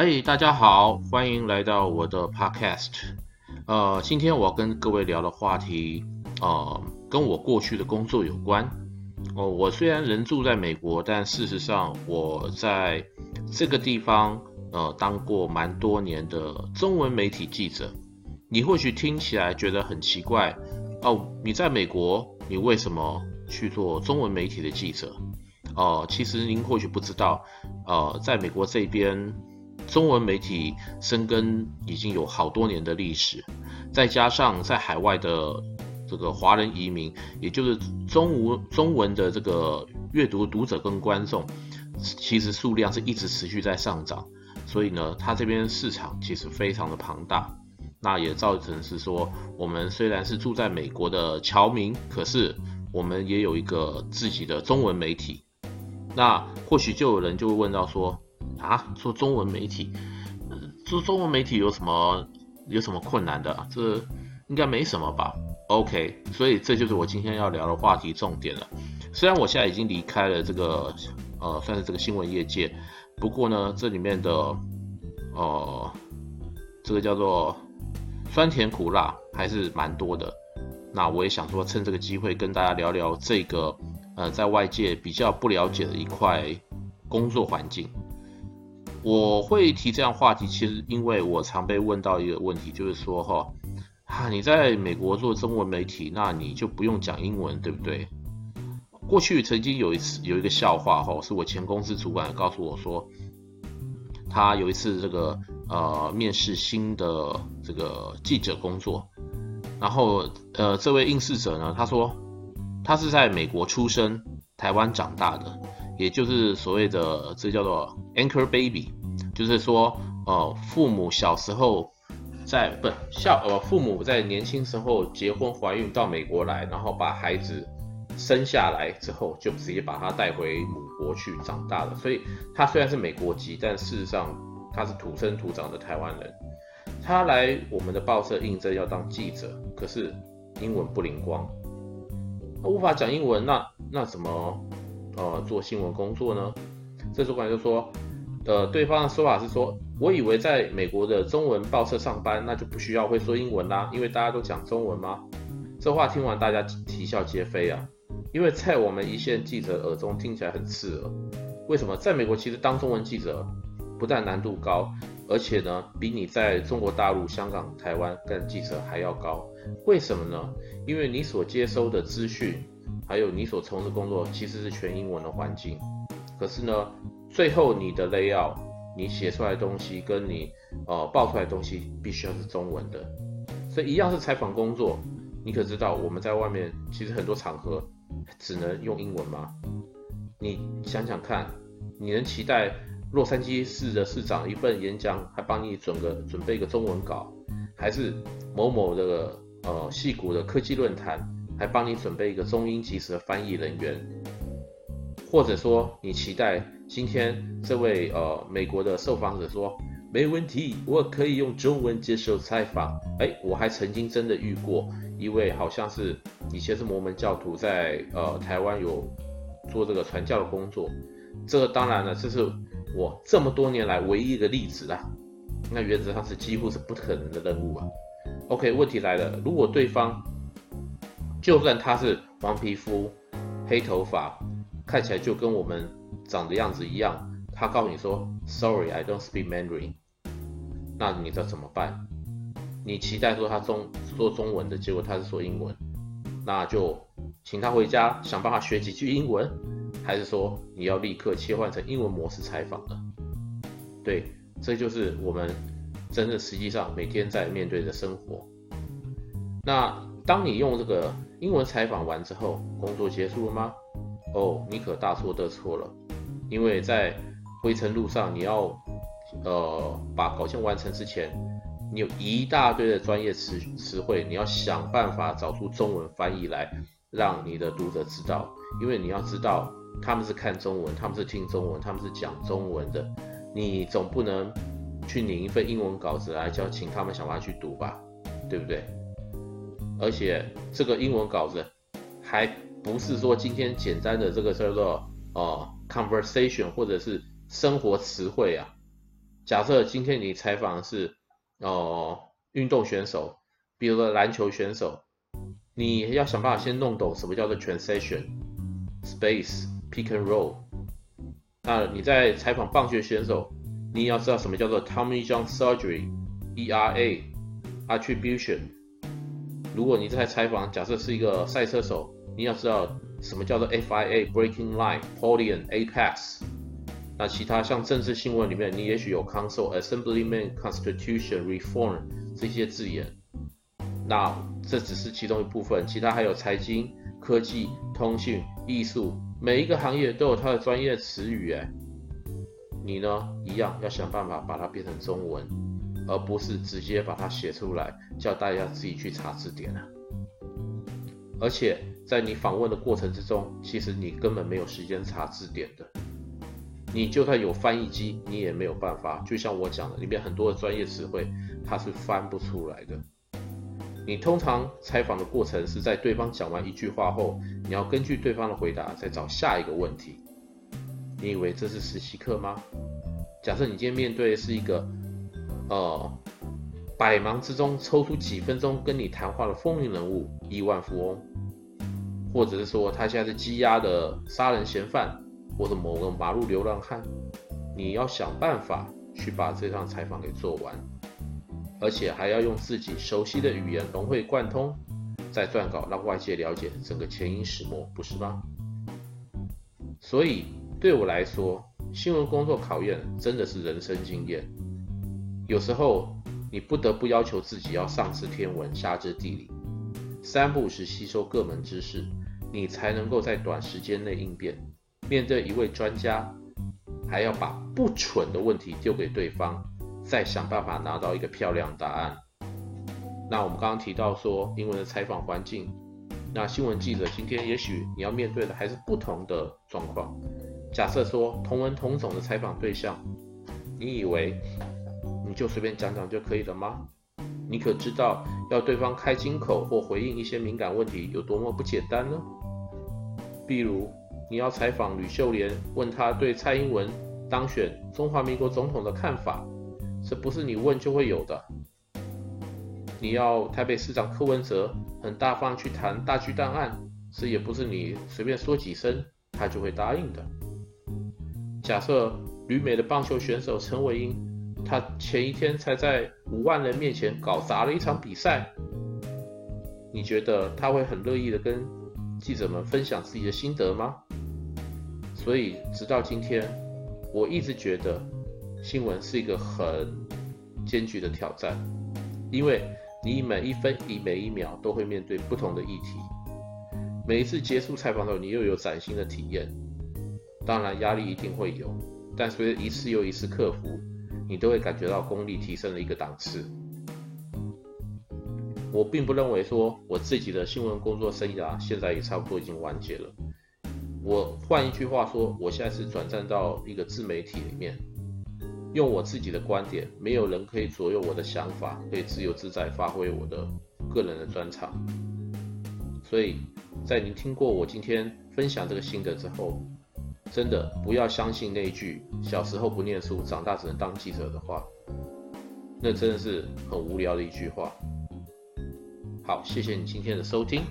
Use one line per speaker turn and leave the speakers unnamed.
哎大家好，欢迎来到我的 podcast。呃，今天我要跟各位聊的话题，呃，跟我过去的工作有关。哦，我虽然人住在美国，但事实上我在这个地方，呃，当过蛮多年的中文媒体记者。你或许听起来觉得很奇怪，哦，你在美国，你为什么去做中文媒体的记者？哦，其实您或许不知道，呃，在美国这边。中文媒体深耕已经有好多年的历史，再加上在海外的这个华人移民，也就是中文中文的这个阅读读者跟观众，其实数量是一直持续在上涨，所以呢，它这边市场其实非常的庞大，那也造成是说，我们虽然是住在美国的侨民，可是我们也有一个自己的中文媒体，那或许就有人就会问到说。啊，做中文媒体，做中文媒体有什么有什么困难的？这应该没什么吧？OK，所以这就是我今天要聊的话题重点了。虽然我现在已经离开了这个呃，算是这个新闻业界，不过呢，这里面的呃，这个叫做酸甜苦辣还是蛮多的。那我也想说，趁这个机会跟大家聊聊这个呃，在外界比较不了解的一块工作环境。我会提这样话题，其实因为我常被问到一个问题，就是说哈，啊，你在美国做中文媒体，那你就不用讲英文，对不对？过去曾经有一次有一个笑话哈，是我前公司主管告诉我说，他有一次这个呃面试新的这个记者工作，然后呃这位应试者呢，他说他是在美国出生，台湾长大的。也就是所谓的这叫做 anchor baby，就是说，呃，父母小时候在不孝呃，父母在年轻时候结婚怀孕到美国来，然后把孩子生下来之后，就直接把他带回母国去长大了。所以他虽然是美国籍，但事实上他是土生土长的台湾人。他来我们的报社应征要当记者，可是英文不灵光，他无法讲英文，那那怎么？呃，做新闻工作呢？这主管就说，呃，对方的说法是说，我以为在美国的中文报社上班，那就不需要会说英文啦，因为大家都讲中文吗？这话听完，大家啼笑皆非啊，因为在我们一线记者耳中听起来很刺耳。为什么？在美国其实当中文记者不但难度高，而且呢，比你在中国大陆、香港、台湾干记者还要高。为什么呢？因为你所接收的资讯。还有你所从事工作其实是全英文的环境，可是呢，最后你的 layout，你写出来的东西跟你呃报出来的东西必须要是中文的，所以一样是采访工作，你可知道我们在外面其实很多场合只能用英文吗？你想想看，你能期待洛杉矶市的市长一份演讲还帮你准个准备一个中文稿，还是某某这个呃矽谷的科技论坛？还帮你准备一个中英即时的翻译人员，或者说你期待今天这位呃美国的受访者说没问题，我可以用中文接受采访。哎，我还曾经真的遇过一位好像是以前是摩门教徒在，在呃台湾有做这个传教的工作。这个当然了，这是我这么多年来唯一一个例子啦。那原则上是几乎是不可能的任务啊。OK，问题来了，如果对方就算他是黄皮肤、黑头发，看起来就跟我们长的样子一样，他告诉你说 “Sorry, I don't speak Mandarin”，那你知道怎么办？你期待说他中说中文的，结果他是说英文，那就请他回家想办法学几句英文，还是说你要立刻切换成英文模式采访呢？对，这就是我们真的实际上每天在面对的生活。那当你用这个。英文采访完之后，工作结束了吗？哦，你可大错特错了，因为在回程路上，你要呃把稿件完成之前，你有一大堆的专业词词汇，你要想办法找出中文翻译来，让你的读者知道，因为你要知道他们是看中文，他们是听中文，他们是讲中文的，你总不能去领一份英文稿子来叫请他们想办法去读吧，对不对？而且这个英文稿子还不是说今天简单的这个叫做呃 conversation 或者是生活词汇啊，假设今天你采访的是哦运动选手，比如说篮球选手，你要想办法先弄懂什么叫做 transition、space、pick and roll。那你在采访棒球选手，你要知道什么叫做 Tommy John Surgery、ERA、Attribution。如果你在采访，假设是一个赛车手，你要知道什么叫做 FIA breaking Line、Podium、Apex。那其他像政治新闻里面，你也许有 Council、Assemblyman、Constitution、Reform 这些字眼。那这只是其中一部分，其他还有财经、科技、通讯、艺术，每一个行业都有它的专业词语。哎，你呢，一样要想办法把它变成中文，而不是直接把它写出来，叫大家自己去查字典啊。而且在你访问的过程之中，其实你根本没有时间查字典的。你就算有翻译机，你也没有办法。就像我讲的，里面很多的专业词汇，它是翻不出来的。你通常采访的过程是在对方讲完一句话后，你要根据对方的回答再找下一个问题。你以为这是实习课吗？假设你今天面对的是一个，呃，百忙之中抽出几分钟跟你谈话的风云人物、亿万富翁，或者是说他现在是羁押的杀人嫌犯。或者某个马路流浪汉，你要想办法去把这场采访给做完，而且还要用自己熟悉的语言融会贯通，再撰稿让外界了解整个前因始末，不是吗？所以对我来说，新闻工作考验真的是人生经验。有时候你不得不要求自己要上知天文，下知地理，三不五时吸收各门知识，你才能够在短时间内应变。面对一位专家，还要把不蠢的问题丢给对方，再想办法拿到一个漂亮答案。那我们刚刚提到说，英文的采访环境，那新闻记者今天也许你要面对的还是不同的状况。假设说同文同种的采访对象，你以为你就随便讲讲就可以了吗？你可知道要对方开金口或回应一些敏感问题有多么不简单呢？比如。你要采访吕秀莲，问他对蔡英文当选中华民国总统的看法，这不是你问就会有的。你要台北市长柯文哲很大方去谈大巨蛋案，这也不是你随便说几声他就会答应的。假设旅美的棒球选手陈伟英，他前一天才在五万人面前搞砸了一场比赛，你觉得他会很乐意的跟记者们分享自己的心得吗？所以，直到今天，我一直觉得新闻是一个很艰巨的挑战，因为你每一分一每一秒都会面对不同的议题。每一次结束采访后，你又有崭新的体验。当然，压力一定会有，但随着一次又一次克服，你都会感觉到功力提升了一个档次。我并不认为说我自己的新闻工作生涯现在也差不多已经完结了。我换一句话说，我现在是转战到一个自媒体里面，用我自己的观点，没有人可以左右我的想法，可以自由自在发挥我的个人的专长。所以在您听过我今天分享这个心得之后，真的不要相信那一句“小时候不念书，长大只能当记者”的话，那真的是很无聊的一句话。好，谢谢你今天的收听。